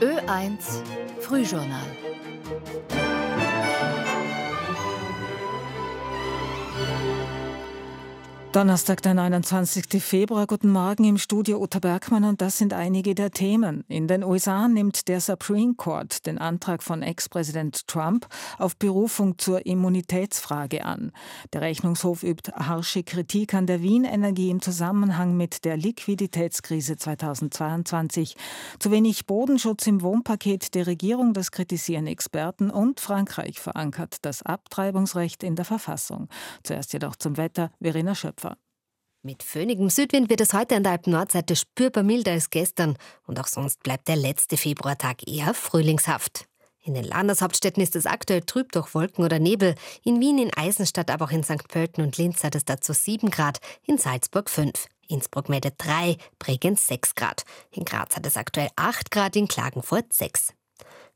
Ö1 Frühjournal Donnerstag, der 29. Februar. Guten Morgen im Studio Uta Bergmann und das sind einige der Themen. In den USA nimmt der Supreme Court den Antrag von Ex-Präsident Trump auf Berufung zur Immunitätsfrage an. Der Rechnungshof übt harsche Kritik an der Wien Energie im Zusammenhang mit der Liquiditätskrise 2022. Zu wenig Bodenschutz im Wohnpaket der Regierung, das kritisieren Experten und Frankreich verankert das Abtreibungsrecht in der Verfassung. Zuerst jedoch zum Wetter, Verena Schöpfer. Mit föhnigem Südwind wird es heute an der Alpen-Nordseite spürbar milder als gestern und auch sonst bleibt der letzte Februartag eher frühlingshaft. In den Landeshauptstädten ist es aktuell trüb durch Wolken oder Nebel. In Wien, in Eisenstadt, aber auch in St. Pölten und Linz hat es dazu 7 Grad, in Salzburg 5. Innsbruck meldet 3, Bregenz 6 Grad. In Graz hat es aktuell 8 Grad, in Klagenfurt 6.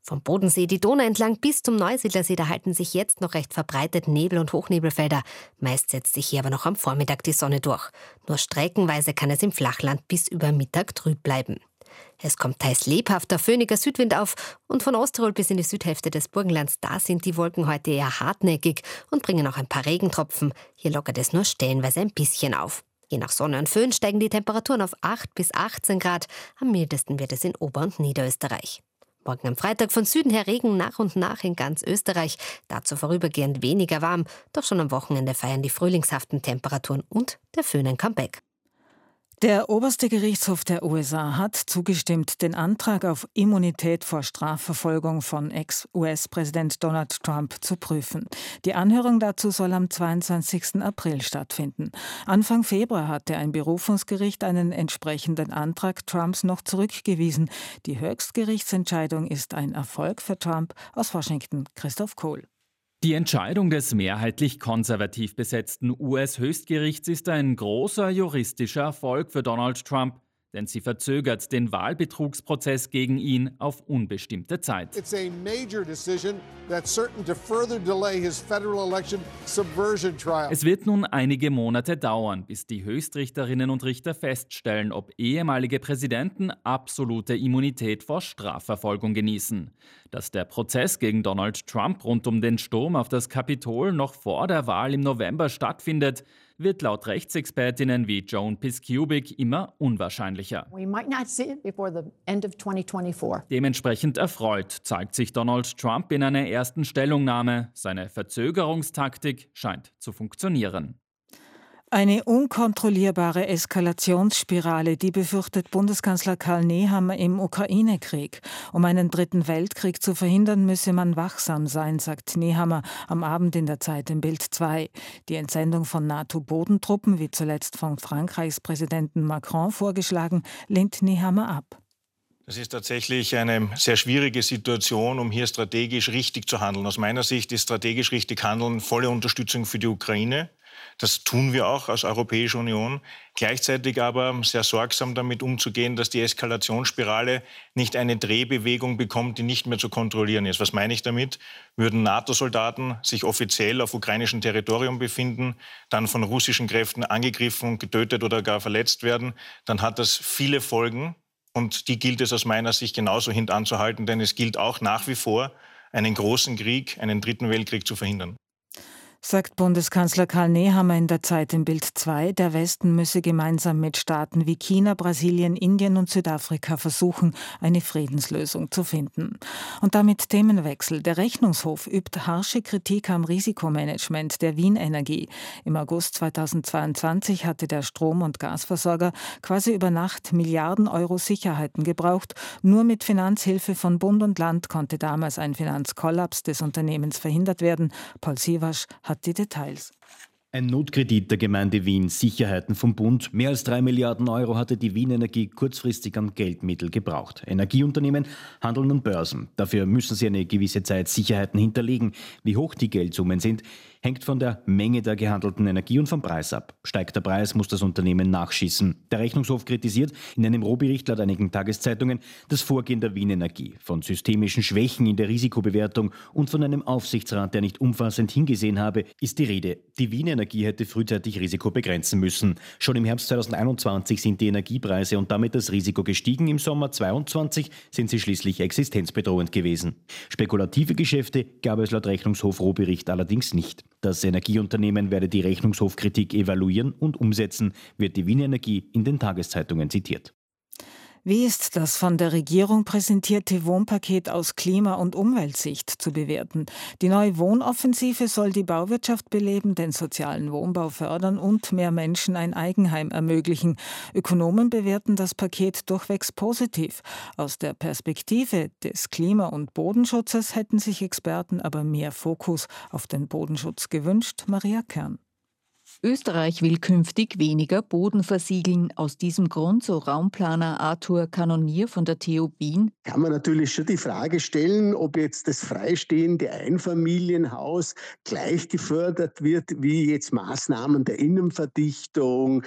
Vom Bodensee die Donau entlang bis zum Neusiedlersee, da halten sich jetzt noch recht verbreitet Nebel- und Hochnebelfelder. Meist setzt sich hier aber noch am Vormittag die Sonne durch. Nur streckenweise kann es im Flachland bis über Mittag trüb bleiben. Es kommt teils lebhafter, föhniger Südwind auf und von Osttirol bis in die Südhälfte des Burgenlands, da sind die Wolken heute eher hartnäckig und bringen auch ein paar Regentropfen. Hier lockert es nur stellenweise ein bisschen auf. Je nach Sonne und Föhn steigen die Temperaturen auf 8 bis 18 Grad. Am mildesten wird es in Ober- und Niederösterreich. Morgen am Freitag von Süden her Regen nach und nach in ganz Österreich. Dazu vorübergehend weniger warm. Doch schon am Wochenende feiern die frühlingshaften Temperaturen und der Föhn ein Comeback. Der oberste Gerichtshof der USA hat zugestimmt, den Antrag auf Immunität vor Strafverfolgung von Ex-US-Präsident Donald Trump zu prüfen. Die Anhörung dazu soll am 22. April stattfinden. Anfang Februar hatte ein Berufungsgericht einen entsprechenden Antrag Trumps noch zurückgewiesen. Die Höchstgerichtsentscheidung ist ein Erfolg für Trump. Aus Washington Christoph Kohl. Die Entscheidung des mehrheitlich konservativ besetzten US-Höchstgerichts ist ein großer juristischer Erfolg für Donald Trump denn sie verzögert den Wahlbetrugsprozess gegen ihn auf unbestimmte Zeit. Es wird nun einige Monate dauern, bis die Höchstrichterinnen und Richter feststellen, ob ehemalige Präsidenten absolute Immunität vor Strafverfolgung genießen. Dass der Prozess gegen Donald Trump rund um den Sturm auf das Kapitol noch vor der Wahl im November stattfindet, wird laut Rechtsexpertinnen wie Joan Piskubik immer unwahrscheinlicher. Dementsprechend erfreut zeigt sich Donald Trump in einer ersten Stellungnahme. Seine Verzögerungstaktik scheint zu funktionieren. Eine unkontrollierbare Eskalationsspirale, die befürchtet Bundeskanzler Karl Nehammer im Ukraine-Krieg. Um einen dritten Weltkrieg zu verhindern, müsse man wachsam sein, sagt Nehammer am Abend in der Zeit im Bild 2. Die Entsendung von NATO-Bodentruppen, wie zuletzt von Frankreichs Präsidenten Macron vorgeschlagen, lehnt Nehammer ab. Das ist tatsächlich eine sehr schwierige Situation, um hier strategisch richtig zu handeln. Aus meiner Sicht ist strategisch richtig handeln volle Unterstützung für die Ukraine. Das tun wir auch als Europäische Union. Gleichzeitig aber sehr sorgsam damit umzugehen, dass die Eskalationsspirale nicht eine Drehbewegung bekommt, die nicht mehr zu kontrollieren ist. Was meine ich damit? Würden NATO-Soldaten sich offiziell auf ukrainischem Territorium befinden, dann von russischen Kräften angegriffen, getötet oder gar verletzt werden, dann hat das viele Folgen. Und die gilt es aus meiner Sicht genauso hintanzuhalten, denn es gilt auch nach wie vor, einen großen Krieg, einen dritten Weltkrieg zu verhindern sagt Bundeskanzler Karl Nehammer in der Zeit im Bild 2, der Westen müsse gemeinsam mit Staaten wie China, Brasilien, Indien und Südafrika versuchen, eine Friedenslösung zu finden. Und damit Themenwechsel. Der Rechnungshof übt harsche Kritik am Risikomanagement der Wien Energie. Im August 2022 hatte der Strom- und Gasversorger quasi über Nacht Milliarden Euro Sicherheiten gebraucht. Nur mit Finanzhilfe von Bund und Land konnte damals ein Finanzkollaps des Unternehmens verhindert werden. Paul Siewasch hat die Details. Ein Notkredit der Gemeinde Wien, Sicherheiten vom Bund. Mehr als drei Milliarden Euro hatte die Wien Energie kurzfristig an Geldmittel gebraucht. Energieunternehmen handeln an Börsen. Dafür müssen sie eine gewisse Zeit Sicherheiten hinterlegen. Wie hoch die Geldsummen sind, hängt von der Menge der gehandelten Energie und vom Preis ab. Steigt der Preis, muss das Unternehmen nachschießen. Der Rechnungshof kritisiert in einem Rohbericht laut einigen Tageszeitungen das Vorgehen der Wien Energie von systemischen Schwächen in der Risikobewertung und von einem Aufsichtsrat, der nicht umfassend hingesehen habe, ist die Rede. Die Wien Energie hätte frühzeitig Risiko begrenzen müssen. Schon im Herbst 2021 sind die Energiepreise und damit das Risiko gestiegen. Im Sommer 2022 sind sie schließlich existenzbedrohend gewesen. Spekulative Geschäfte gab es laut Rechnungshof Rohbericht allerdings nicht. Das Energieunternehmen werde die Rechnungshofkritik evaluieren und umsetzen, wird die Wien Energie in den Tageszeitungen zitiert. Wie ist das von der Regierung präsentierte Wohnpaket aus Klima- und Umweltsicht zu bewerten? Die neue Wohnoffensive soll die Bauwirtschaft beleben, den sozialen Wohnbau fördern und mehr Menschen ein Eigenheim ermöglichen. Ökonomen bewerten das Paket durchwegs positiv. Aus der Perspektive des Klima- und Bodenschutzes hätten sich Experten aber mehr Fokus auf den Bodenschutz gewünscht. Maria Kern. Österreich will künftig weniger Boden versiegeln. Aus diesem Grund, so Raumplaner Arthur Kanonier von der TU Wien. Kann man natürlich schon die Frage stellen, ob jetzt das freistehende Einfamilienhaus gleich gefördert wird wie jetzt Maßnahmen der Innenverdichtung,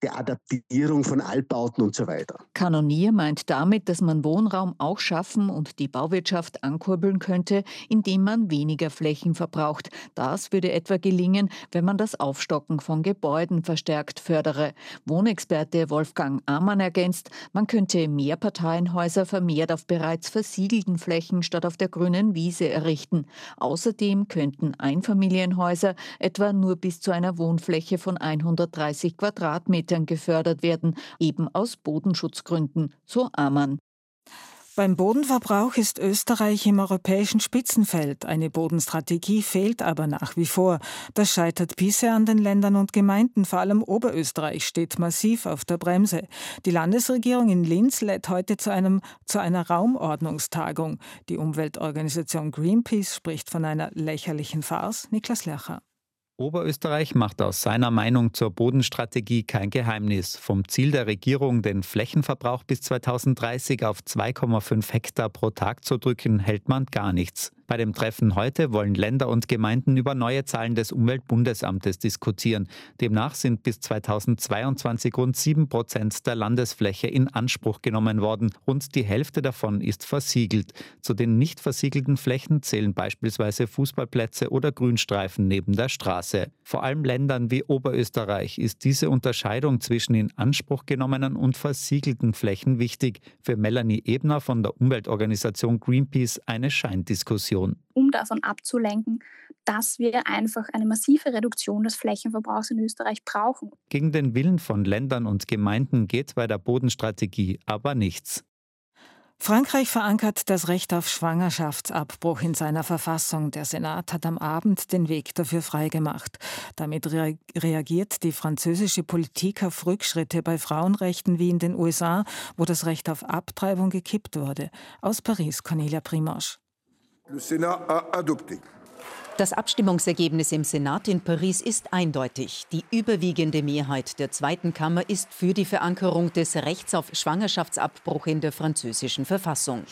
der Adaptierung von Altbauten und so weiter. Kanonier meint damit, dass man Wohnraum auch schaffen und die Bauwirtschaft ankurbeln könnte, indem man weniger Flächen verbraucht. Das würde etwa gelingen, wenn man das Aufstocken Sanierung von Gebäuden verstärkt fördere. Wohnexperte Wolfgang Amann ergänzt, man könnte Mehrparteienhäuser vermehrt auf bereits versiegelten Flächen statt auf der grünen Wiese errichten. Außerdem könnten Einfamilienhäuser etwa nur bis zu einer Wohnfläche von 130 Quadratmetern gefördert werden, eben aus Bodenschutzgründen, so Amann. Beim Bodenverbrauch ist Österreich im europäischen Spitzenfeld. Eine Bodenstrategie fehlt aber nach wie vor. Das scheitert bisher an den Ländern und Gemeinden. Vor allem Oberösterreich steht massiv auf der Bremse. Die Landesregierung in Linz lädt heute zu, einem, zu einer Raumordnungstagung. Die Umweltorganisation Greenpeace spricht von einer lächerlichen Farce. Niklas Lercher. Oberösterreich macht aus seiner Meinung zur Bodenstrategie kein Geheimnis. Vom Ziel der Regierung, den Flächenverbrauch bis 2030 auf 2,5 Hektar pro Tag zu drücken, hält man gar nichts. Bei dem Treffen heute wollen Länder und Gemeinden über neue Zahlen des Umweltbundesamtes diskutieren. Demnach sind bis 2022 rund 7 Prozent der Landesfläche in Anspruch genommen worden. Rund die Hälfte davon ist versiegelt. Zu den nicht versiegelten Flächen zählen beispielsweise Fußballplätze oder Grünstreifen neben der Straße. Vor allem Ländern wie Oberösterreich ist diese Unterscheidung zwischen in Anspruch genommenen und versiegelten Flächen wichtig. Für Melanie Ebner von der Umweltorganisation Greenpeace eine Scheindiskussion. Reduktion. Um davon abzulenken, dass wir einfach eine massive Reduktion des Flächenverbrauchs in Österreich brauchen. Gegen den Willen von Ländern und Gemeinden geht bei der Bodenstrategie aber nichts. Frankreich verankert das Recht auf Schwangerschaftsabbruch in seiner Verfassung. Der Senat hat am Abend den Weg dafür freigemacht. Damit re reagiert die französische Politik auf Rückschritte bei Frauenrechten wie in den USA, wo das Recht auf Abtreibung gekippt wurde. Aus Paris, Cornelia Primosch. Das Abstimmungsergebnis im Senat in Paris ist eindeutig. Die überwiegende Mehrheit der Zweiten Kammer ist für die Verankerung des Rechts auf Schwangerschaftsabbruch in der französischen Verfassung.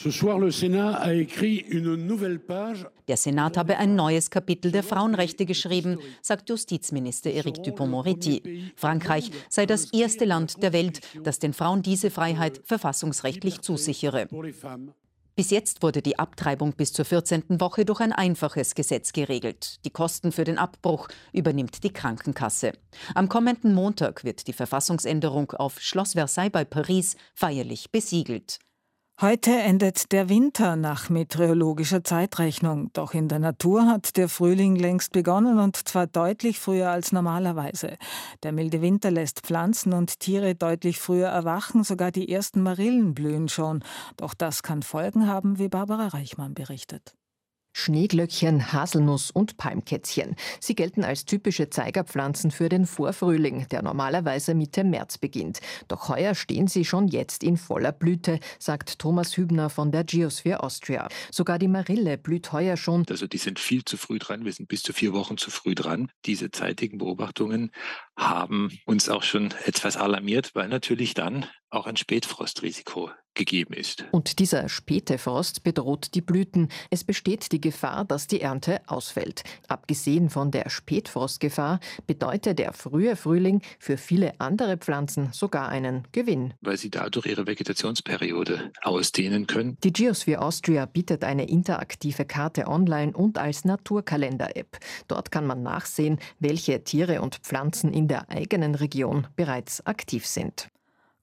Der Senat habe ein neues Kapitel der Frauenrechte geschrieben, sagt Justizminister Éric Dupond-Moretti. Frankreich sei das erste Land der Welt, das den Frauen diese Freiheit verfassungsrechtlich zusichere. Bis jetzt wurde die Abtreibung bis zur 14. Woche durch ein einfaches Gesetz geregelt. Die Kosten für den Abbruch übernimmt die Krankenkasse. Am kommenden Montag wird die Verfassungsänderung auf Schloss Versailles bei Paris feierlich besiegelt. Heute endet der Winter nach meteorologischer Zeitrechnung. Doch in der Natur hat der Frühling längst begonnen und zwar deutlich früher als normalerweise. Der milde Winter lässt Pflanzen und Tiere deutlich früher erwachen, sogar die ersten Marillen blühen schon. Doch das kann Folgen haben, wie Barbara Reichmann berichtet. Schneeglöckchen, Haselnuss und Palmkätzchen. Sie gelten als typische Zeigerpflanzen für den Vorfrühling, der normalerweise Mitte März beginnt. Doch heuer stehen sie schon jetzt in voller Blüte, sagt Thomas Hübner von der Geosphere Austria. Sogar die Marille blüht heuer schon. Also die sind viel zu früh dran. Wir sind bis zu vier Wochen zu früh dran. Diese zeitigen Beobachtungen haben uns auch schon etwas alarmiert, weil natürlich dann auch ein Spätfrostrisiko gegeben ist. Und dieser späte Frost bedroht die Blüten. Es besteht die Gefahr, dass die Ernte ausfällt. Abgesehen von der Spätfrostgefahr bedeutet der frühe Frühling für viele andere Pflanzen sogar einen Gewinn. Weil sie dadurch ihre Vegetationsperiode ausdehnen können. Die Geosphere Austria bietet eine interaktive Karte online und als Naturkalender-App. Dort kann man nachsehen, welche Tiere und Pflanzen in der eigenen Region bereits aktiv sind.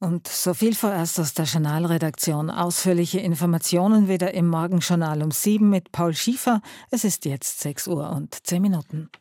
Und so viel vorerst aus der Journalredaktion. Ausführliche Informationen wieder im Morgenjournal um sieben mit Paul Schiefer. Es ist jetzt sechs Uhr und zehn Minuten.